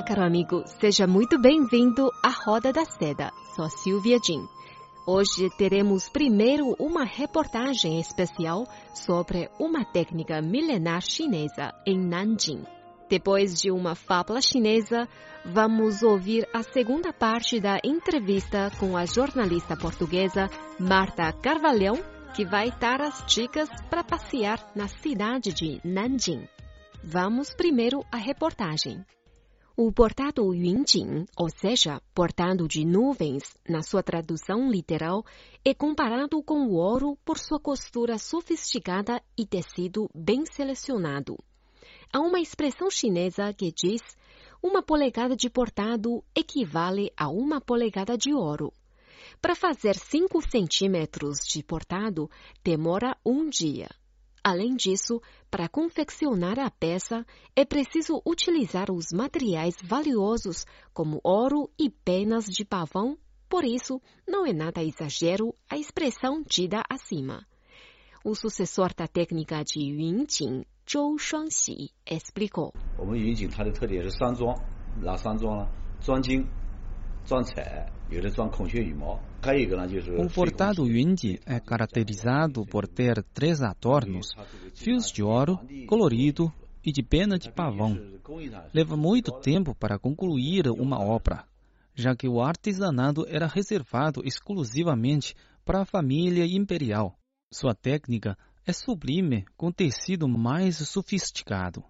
Olá, caro amigo, seja muito bem-vindo à Roda da Seda. Sou Silvia Jin. Hoje teremos primeiro uma reportagem especial sobre uma técnica milenar chinesa em Nanjing. Depois de uma fábula chinesa, vamos ouvir a segunda parte da entrevista com a jornalista portuguesa Marta Carvalhão, que vai dar as dicas para passear na cidade de Nanjing. Vamos primeiro à reportagem. O portado Yunjing, ou seja, portado de nuvens, na sua tradução literal, é comparado com o ouro por sua costura sofisticada e tecido bem selecionado. Há uma expressão chinesa que diz: uma polegada de portado equivale a uma polegada de ouro. Para fazer 5 centímetros de portado, demora um dia. Além disso, para confeccionar a peça, é preciso utilizar os materiais valiosos como ouro e penas de pavão. Por isso, não é nada exagero a expressão dita acima. O sucessor da técnica de Yunjing, Zhou Shuangxi, explicou. O portado Yunji é caracterizado por ter três adornos, fios de ouro, colorido e de pena de pavão. Leva muito tempo para concluir uma obra, já que o artesanato era reservado exclusivamente para a família imperial. Sua técnica é sublime com tecido mais sofisticado.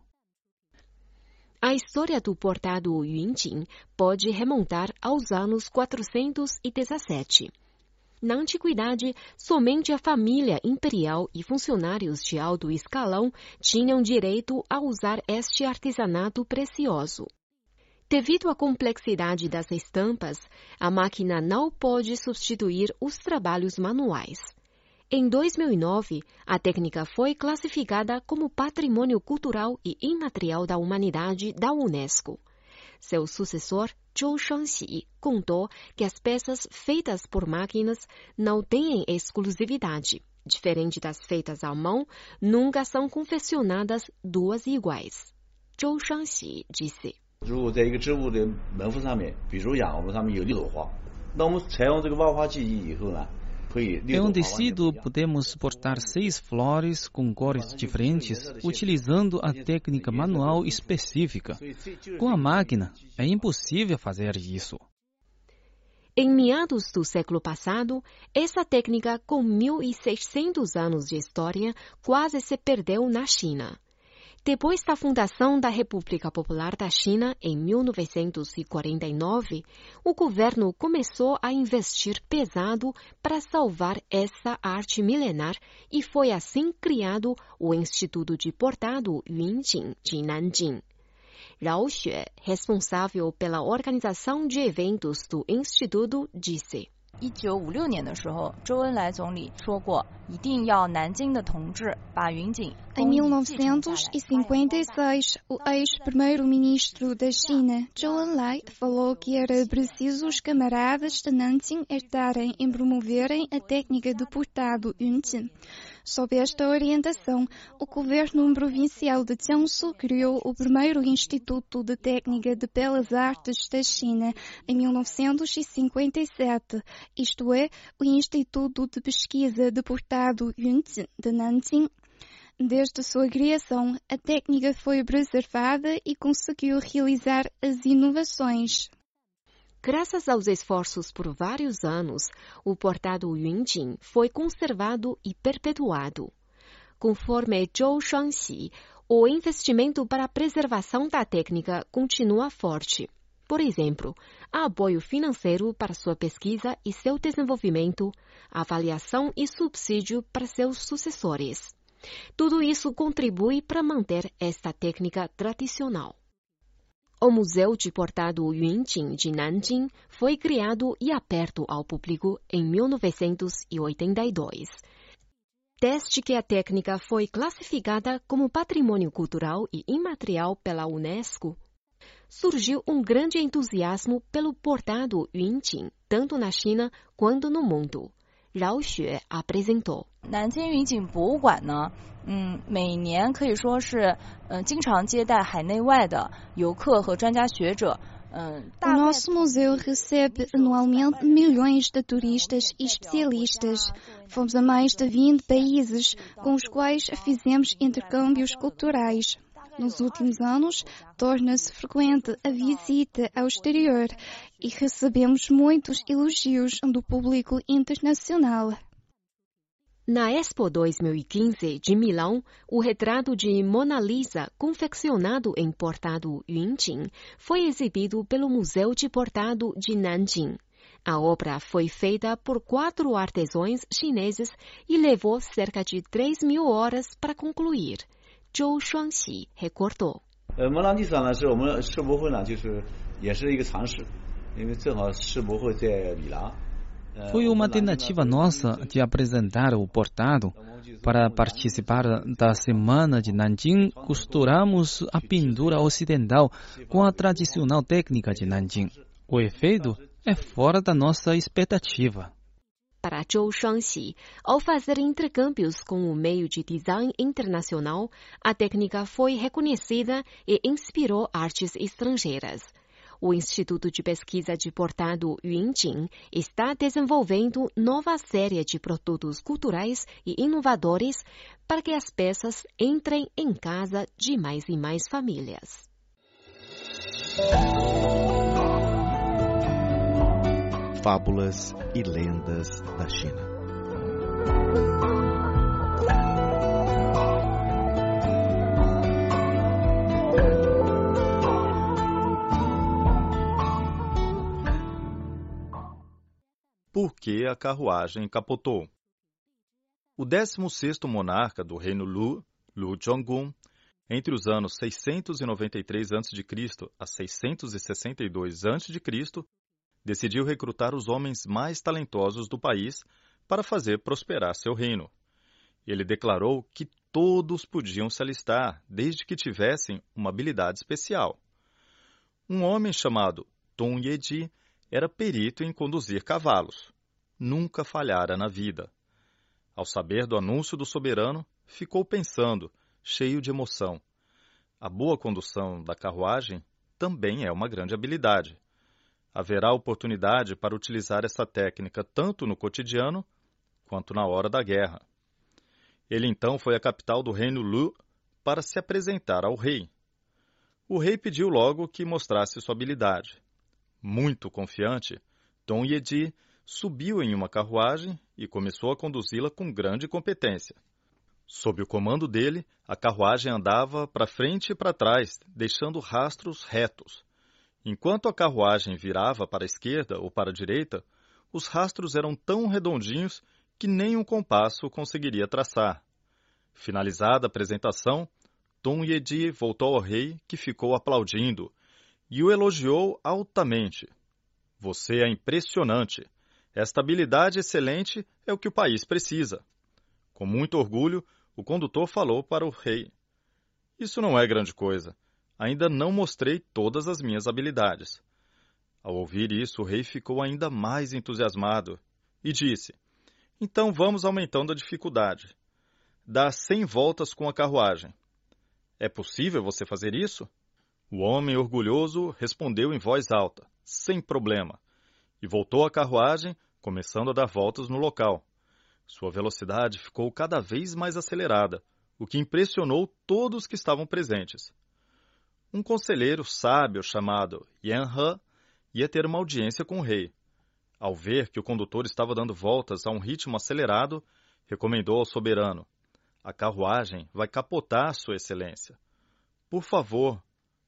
A história do portado Yunjing pode remontar aos anos 417. Na antiguidade, somente a família imperial e funcionários de alto escalão tinham direito a usar este artesanato precioso. Devido à complexidade das estampas, a máquina não pode substituir os trabalhos manuais. Em 2009, a técnica foi classificada como Patrimônio Cultural e Imaterial da Humanidade da Unesco. Seu sucessor, Zhou Shuangxi, contou que as peças feitas por máquinas não têm exclusividade. Diferente das feitas à mão, nunca são confeccionadas duas iguais. Zhou Shuangxi disse. 如果在一个织物的门缝上面，比如养我们上面有六朵花，那我们采用这个万花技艺以后呢，可以 em um tecido, podemos portar seis flores com cores diferentes, utilizando a técnica manual específica. Com a máquina, é impossível fazer isso. Em meados do século passado, essa técnica, com 1.600 anos de história, quase se perdeu na China. Depois da fundação da República Popular da China, em 1949, o governo começou a investir pesado para salvar essa arte milenar e foi assim criado o Instituto de Portado Yunjing de Nanjing. Rao Xue, responsável pela organização de eventos do Instituto, disse. 一九五六年的时候，周恩来总理说过，一定要南京的同志把云锦 Em 1956, o ex-primeiro-ministro da China, Zhou Enlai, falou que era preciso os camaradas de Nanjing estarem em promoverem a técnica de portado Yunjin. Sob esta orientação, o governo provincial de Jiangsu criou o primeiro Instituto de Técnica de Belas Artes da China em 1957, isto é, o Instituto de Pesquisa de Portado de Nanjing. Desde sua criação, a técnica foi preservada e conseguiu realizar as inovações. Graças aos esforços por vários anos, o portado Yunjing foi conservado e perpetuado. Conforme Zhou Shuangxi, o investimento para a preservação da técnica continua forte. Por exemplo, há apoio financeiro para sua pesquisa e seu desenvolvimento, avaliação e subsídio para seus sucessores. Tudo isso contribui para manter esta técnica tradicional. O Museu de Portado Yunjing de Nanjing foi criado e aberto ao público em 1982. Desde que a técnica foi classificada como patrimônio cultural e imaterial pela Unesco, surgiu um grande entusiasmo pelo portado Yunjing, tanto na China quanto no mundo. Rao Xue apresentou. 南京云锦博物馆呢，嗯，每年可以说是，嗯，经常接待海内外的游客和专家学者。O nosso museu recebe anualmente milhões de turistas e especialistas. Fomos a mais de 20 países com os quais fizemos intercâmbios culturais. Nos últimos anos, torna-se frequente a visita ao exterior e recebemos muitos elogios do público internacional. Na Expo 2015 de Milão, o retrato de Mona Lisa, confeccionado em Portado Yunjing, foi exibido pelo Museu de Portado de Nanjing. A obra foi feita por quatro artesãos chineses e levou cerca de 3 mil horas para concluir. 周双喜 recordou。呃，莫拉丽莎呢，是我们世博会呢，就是也是一个尝试，因为正好世博会在米兰。Foi uma tentativa nossa de apresentar o portado. Para participar da Semana de Nanjing, costuramos a pintura ocidental com a tradicional técnica de Nanjing. O efeito é fora da nossa expectativa para Zhou Shuangxi, ao fazer intercâmbios com o meio de design internacional, a técnica foi reconhecida e inspirou artes estrangeiras. O Instituto de Pesquisa de Portado Yunjing está desenvolvendo nova série de produtos culturais e inovadores para que as peças entrem em casa de mais e mais famílias. Fábulas e lendas da China. Por que a carruagem capotou? O 16º monarca do reino Lu, Lu Zhonggun, entre os anos 693 a.C. a 662 a.C., decidiu recrutar os homens mais talentosos do país para fazer prosperar seu reino. Ele declarou que todos podiam se alistar, desde que tivessem uma habilidade especial. Um homem chamado Tong Yedi era perito em conduzir cavalos. Nunca falhara na vida. Ao saber do anúncio do soberano, ficou pensando, cheio de emoção. A boa condução da carruagem também é uma grande habilidade haverá oportunidade para utilizar essa técnica tanto no cotidiano quanto na hora da guerra. Ele então foi à capital do reino Lu para se apresentar ao rei. O rei pediu logo que mostrasse sua habilidade. Muito confiante, Dom Yedi subiu em uma carruagem e começou a conduzi-la com grande competência. Sob o comando dele, a carruagem andava para frente e para trás, deixando rastros retos. Enquanto a carruagem virava para a esquerda ou para a direita, os rastros eram tão redondinhos que nem um compasso conseguiria traçar. Finalizada a apresentação, Tom Yedi voltou ao rei, que ficou aplaudindo, e o elogiou altamente. Você é impressionante. Esta habilidade excelente é o que o país precisa. Com muito orgulho, o condutor falou para o rei: Isso não é grande coisa ainda não mostrei todas as minhas habilidades. Ao ouvir isso, o rei ficou ainda mais entusiasmado e disse: Então vamos aumentando a dificuldade. Dá cem voltas com a carruagem. É possível você fazer isso? O homem orgulhoso respondeu em voz alta: Sem problema. E voltou à carruagem, começando a dar voltas no local. Sua velocidade ficou cada vez mais acelerada, o que impressionou todos que estavam presentes um conselheiro sábio chamado Yan He ia ter uma audiência com o rei. Ao ver que o condutor estava dando voltas a um ritmo acelerado, recomendou ao soberano: A carruagem vai capotar, Sua Excelência. Por favor,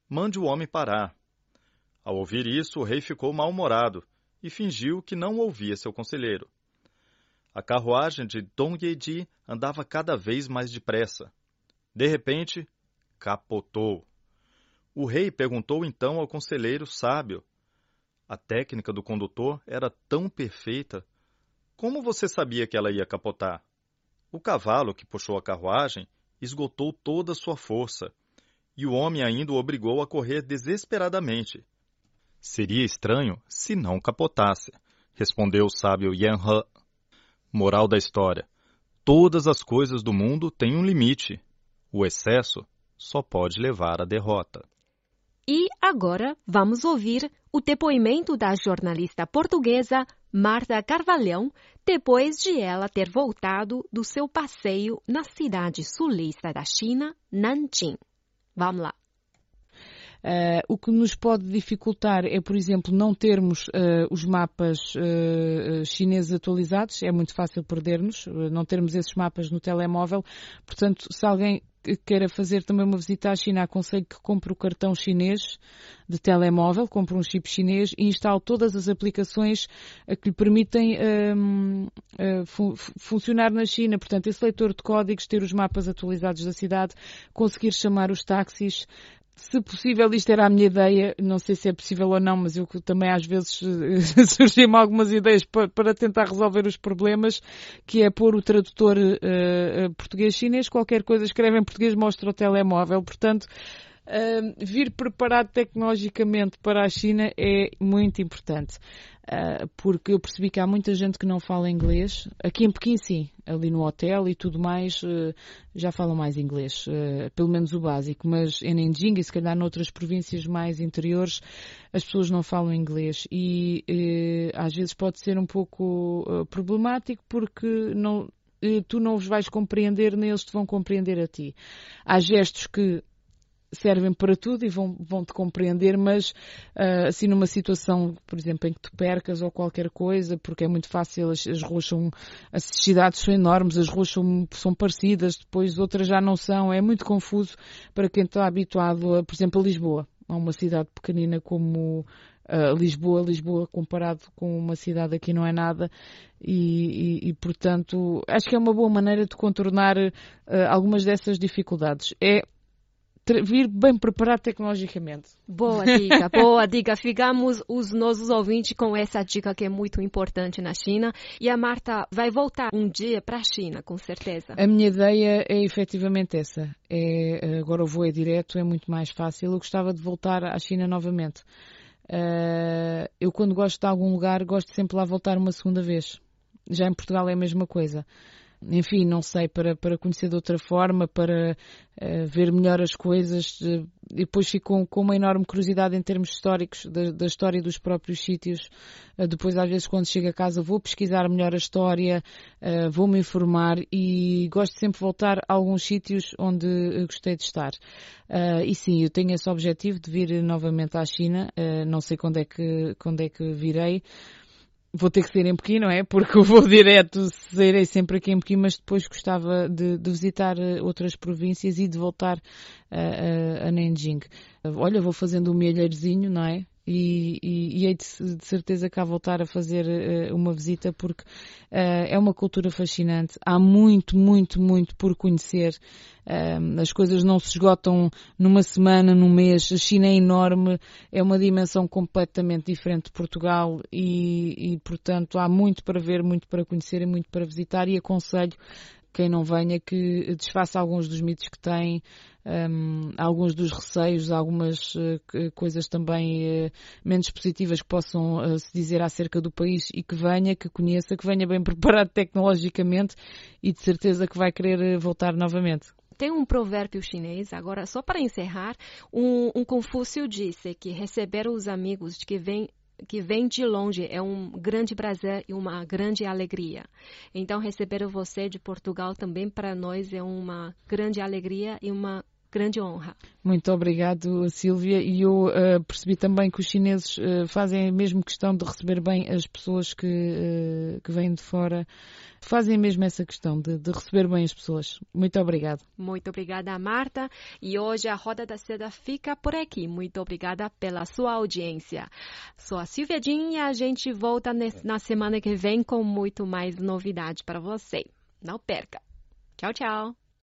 mande o homem parar. Ao ouvir isso, o rei ficou mal-humorado e fingiu que não ouvia seu conselheiro. A carruagem de Dong Yeji andava cada vez mais depressa. De repente, capotou. O rei perguntou então ao conselheiro sábio: A técnica do condutor era tão perfeita. Como você sabia que ela ia capotar? O cavalo que puxou a carruagem esgotou toda a sua força, e o homem ainda o obrigou a correr desesperadamente. Seria estranho se não capotasse, respondeu o sábio Yan He. Moral da história: Todas as coisas do mundo têm um limite. O excesso só pode levar à derrota. E agora vamos ouvir o depoimento da jornalista portuguesa Marta Carvalhão, depois de ela ter voltado do seu passeio na cidade sulista da China, Nanjing. Vamos lá. Uh, o que nos pode dificultar é, por exemplo, não termos uh, os mapas uh, chineses atualizados, é muito fácil perder-nos, não termos esses mapas no telemóvel. Portanto, se alguém queira fazer também uma visita à China, aconselho que compre o cartão chinês de telemóvel, compre um chip chinês e instale todas as aplicações que lhe permitem um, fun funcionar na China. Portanto, esse leitor de códigos, ter os mapas atualizados da cidade, conseguir chamar os táxis, se possível, isto era a minha ideia, não sei se é possível ou não, mas eu também às vezes surgem-me algumas ideias para, para, tentar resolver os problemas, que é pôr o tradutor uh, português-chinês, qualquer coisa escreve em português, mostra o telemóvel, portanto, uh, vir preparado tecnologicamente para a China é muito importante. Uh, porque eu percebi que há muita gente que não fala inglês. Aqui em Pequim, sim, ali no hotel e tudo mais, uh, já falam mais inglês, uh, pelo menos o básico. Mas em Nanjing e se calhar noutras províncias mais interiores, as pessoas não falam inglês e às vezes pode ser um pouco problemático porque não, tu não os vais compreender nem eles te vão compreender a ti. Há gestos que servem para tudo e vão, vão te compreender, mas uh, assim numa situação, por exemplo, em que tu percas ou qualquer coisa, porque é muito fácil, as, as ruas são, as cidades são enormes, as ruas são, são parecidas, depois outras já não são, é muito confuso para quem está habituado, a, por exemplo, a Lisboa, a uma cidade pequenina como uh, Lisboa, Lisboa comparado com uma cidade aqui não é nada e, e, e portanto acho que é uma boa maneira de contornar uh, algumas dessas dificuldades. É vir bem preparado tecnologicamente. Boa dica, boa dica. Ficamos os nossos ouvintes com essa dica que é muito importante na China. E a Marta vai voltar um dia para a China, com certeza. A minha ideia é efetivamente essa. É, agora o voo é direto, é muito mais fácil. Eu gostava de voltar à China novamente. Uh, eu quando gosto de algum lugar, gosto sempre lá voltar uma segunda vez. Já em Portugal é a mesma coisa enfim, não sei, para, para conhecer de outra forma, para uh, ver melhor as coisas. Depois fico com, uma enorme curiosidade em termos históricos da, da história dos próprios sítios. Uh, depois, às vezes, quando chego a casa, vou pesquisar melhor a história, vou me informar e gosto sempre de voltar a alguns sítios onde gostei de estar. e sim, eu tenho esse objetivo de vir novamente à China. não sei quando é que, quando é que virei vou ter que ser em Pequim, não é? Porque o vou direto serei sempre aqui em Pequim, mas depois gostava de, de visitar eh, outras províncias e de voltar a, a, a Nanjing. Olha, vou fazendo um milheirozinho, não é? E, e, e hei de, de, certeza cá voltar a fazer uh, uma visita porque uh, é uma cultura fascinante. Há muito, muito, muito por conhecer. Uh, as coisas não se esgotam numa semana, num mês. A China é enorme, é uma dimensão completamente diferente de Portugal e, e portanto, há muito para ver, muito para conhecer e muito para visitar. E aconselho quem não venha que desfaça alguns dos mitos que tem, um, alguns dos receios, algumas uh, coisas também uh, menos positivas que possam uh, se dizer acerca do país e que venha, que conheça, que venha bem preparado tecnologicamente e de certeza que vai querer voltar novamente. Tem um provérbio chinês, agora só para encerrar, um, um Confúcio disse que receber os amigos de que vem que vem de longe é um grande prazer e uma grande alegria. Então, receber você de Portugal também para nós é uma grande alegria e uma grande honra. Muito obrigado, Silvia. E eu uh, percebi também que os chineses uh, fazem a mesma questão de receber bem as pessoas que, uh, que vêm de fora. Fazem mesmo essa questão de, de, receber bem as pessoas. Muito obrigado. Muito obrigada, Marta. E hoje a Roda da Seda fica por aqui. Muito obrigada pela sua audiência. Sou a Silvia Jean e a gente volta na semana que vem com muito mais novidade para você. Não perca. Tchau, tchau.